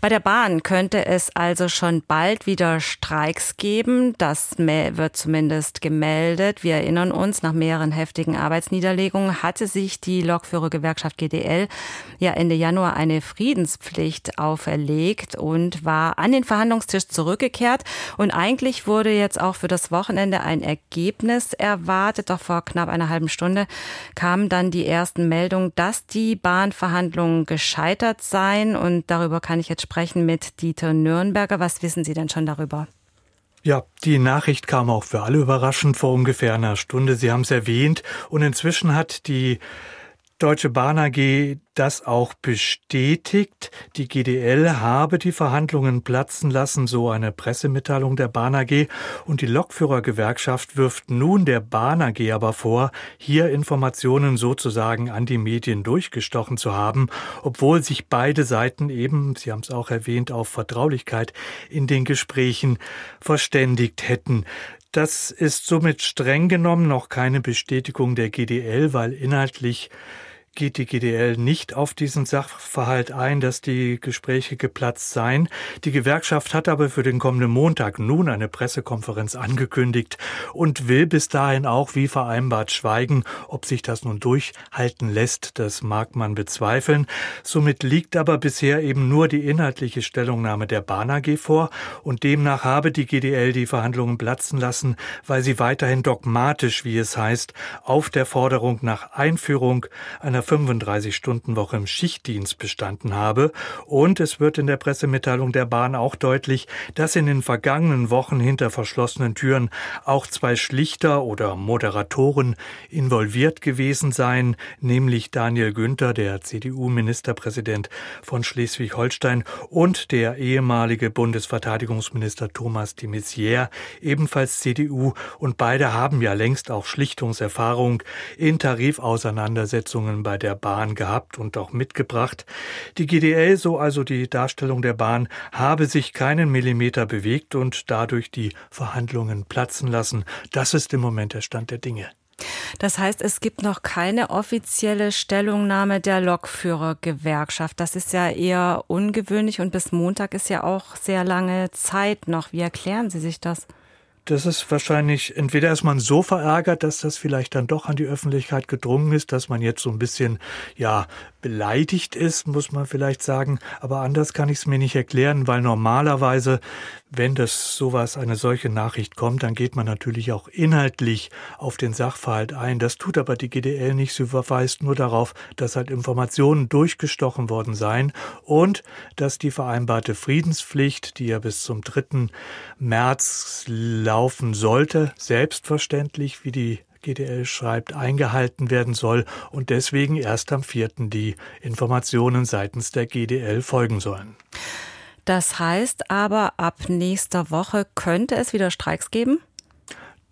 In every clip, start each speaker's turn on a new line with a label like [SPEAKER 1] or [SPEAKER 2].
[SPEAKER 1] bei der Bahn könnte es also schon bald wieder Streiks geben. Das wird zumindest gemeldet. Wir erinnern uns, nach mehreren heftigen Arbeitsniederlegungen hatte sich die Lokführergewerkschaft GDL ja Ende Januar eine Friedenspflicht auferlegt und war an den Verhandlungstisch zurückgekehrt. Und eigentlich wurde jetzt auch für das Wochenende ein Ergebnis erwartet. Doch vor knapp einer halben Stunde kamen dann die ersten Meldungen, dass die Bahnverhandlungen gescheitert seien. Und darüber kann ich jetzt sprechen mit Dieter Nürnberger. Was wissen Sie denn schon darüber?
[SPEAKER 2] Ja, die Nachricht kam auch für alle überraschend vor ungefähr einer Stunde. Sie haben es erwähnt. Und inzwischen hat die Deutsche Bahn AG das auch bestätigt. Die GDL habe die Verhandlungen platzen lassen, so eine Pressemitteilung der Bahn AG. Und die Lokführergewerkschaft wirft nun der Bahn AG aber vor, hier Informationen sozusagen an die Medien durchgestochen zu haben, obwohl sich beide Seiten eben, Sie haben es auch erwähnt, auf Vertraulichkeit in den Gesprächen verständigt hätten. Das ist somit streng genommen noch keine Bestätigung der GDL, weil inhaltlich geht die GDL nicht auf diesen Sachverhalt ein, dass die Gespräche geplatzt seien. Die Gewerkschaft hat aber für den kommenden Montag nun eine Pressekonferenz angekündigt und will bis dahin auch wie vereinbart schweigen. Ob sich das nun durchhalten lässt, das mag man bezweifeln. Somit liegt aber bisher eben nur die inhaltliche Stellungnahme der Bahn AG vor und demnach habe die GDL die Verhandlungen platzen lassen, weil sie weiterhin dogmatisch, wie es heißt, auf der Forderung nach Einführung einer 35-Stunden-Woche im Schichtdienst bestanden habe. Und es wird in der Pressemitteilung der Bahn auch deutlich, dass in den vergangenen Wochen hinter verschlossenen Türen auch zwei Schlichter oder Moderatoren involviert gewesen seien, nämlich Daniel Günther, der CDU-Ministerpräsident von Schleswig-Holstein, und der ehemalige Bundesverteidigungsminister Thomas de Maizière, ebenfalls CDU. Und beide haben ja längst auch Schlichtungserfahrung in Tarifauseinandersetzungen bei der Bahn gehabt und auch mitgebracht. Die GDL, so also die Darstellung der Bahn, habe sich keinen Millimeter bewegt und dadurch die Verhandlungen platzen lassen. Das ist im Moment der Stand der Dinge.
[SPEAKER 1] Das heißt, es gibt noch keine offizielle Stellungnahme der Lokführergewerkschaft. Das ist ja eher ungewöhnlich und bis Montag ist ja auch sehr lange Zeit noch. Wie erklären Sie sich das?
[SPEAKER 2] Das ist wahrscheinlich, entweder ist man so verärgert, dass das vielleicht dann doch an die Öffentlichkeit gedrungen ist, dass man jetzt so ein bisschen, ja, beleidigt ist, muss man vielleicht sagen. Aber anders kann ich es mir nicht erklären, weil normalerweise, wenn das sowas, eine solche Nachricht kommt, dann geht man natürlich auch inhaltlich auf den Sachverhalt ein. Das tut aber die GDL nicht. Sie verweist nur darauf, dass halt Informationen durchgestochen worden seien und dass die vereinbarte Friedenspflicht, die ja bis zum 3. März laufen sollte, selbstverständlich, wie die GDL schreibt, eingehalten werden soll und deswegen erst am 4. die Informationen seitens der GDL folgen sollen.
[SPEAKER 1] Das heißt aber, ab nächster Woche könnte es wieder Streiks geben?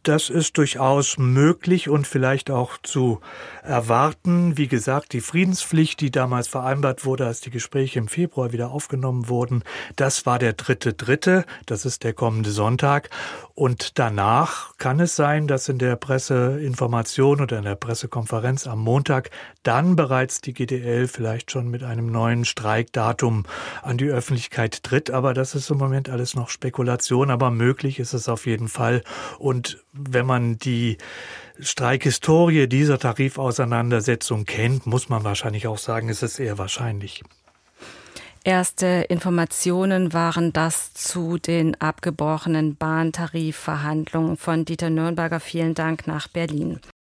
[SPEAKER 2] Das ist durchaus möglich und vielleicht auch zu erwarten. Wie gesagt, die Friedenspflicht, die damals vereinbart wurde, als die Gespräche im Februar wieder aufgenommen wurden, das war der dritte dritte. Das ist der kommende Sonntag. Und danach kann es sein, dass in der Presseinformation oder in der Pressekonferenz am Montag dann bereits die GDL vielleicht schon mit einem neuen Streikdatum an die Öffentlichkeit tritt. Aber das ist im Moment alles noch Spekulation. Aber möglich ist es auf jeden Fall. Und wenn man die Streikhistorie dieser Tarifauseinandersetzung kennt, muss man wahrscheinlich auch sagen, ist es eher wahrscheinlich.
[SPEAKER 1] Erste Informationen waren das zu den abgebrochenen Bahntarifverhandlungen von Dieter Nürnberger. Vielen Dank nach Berlin.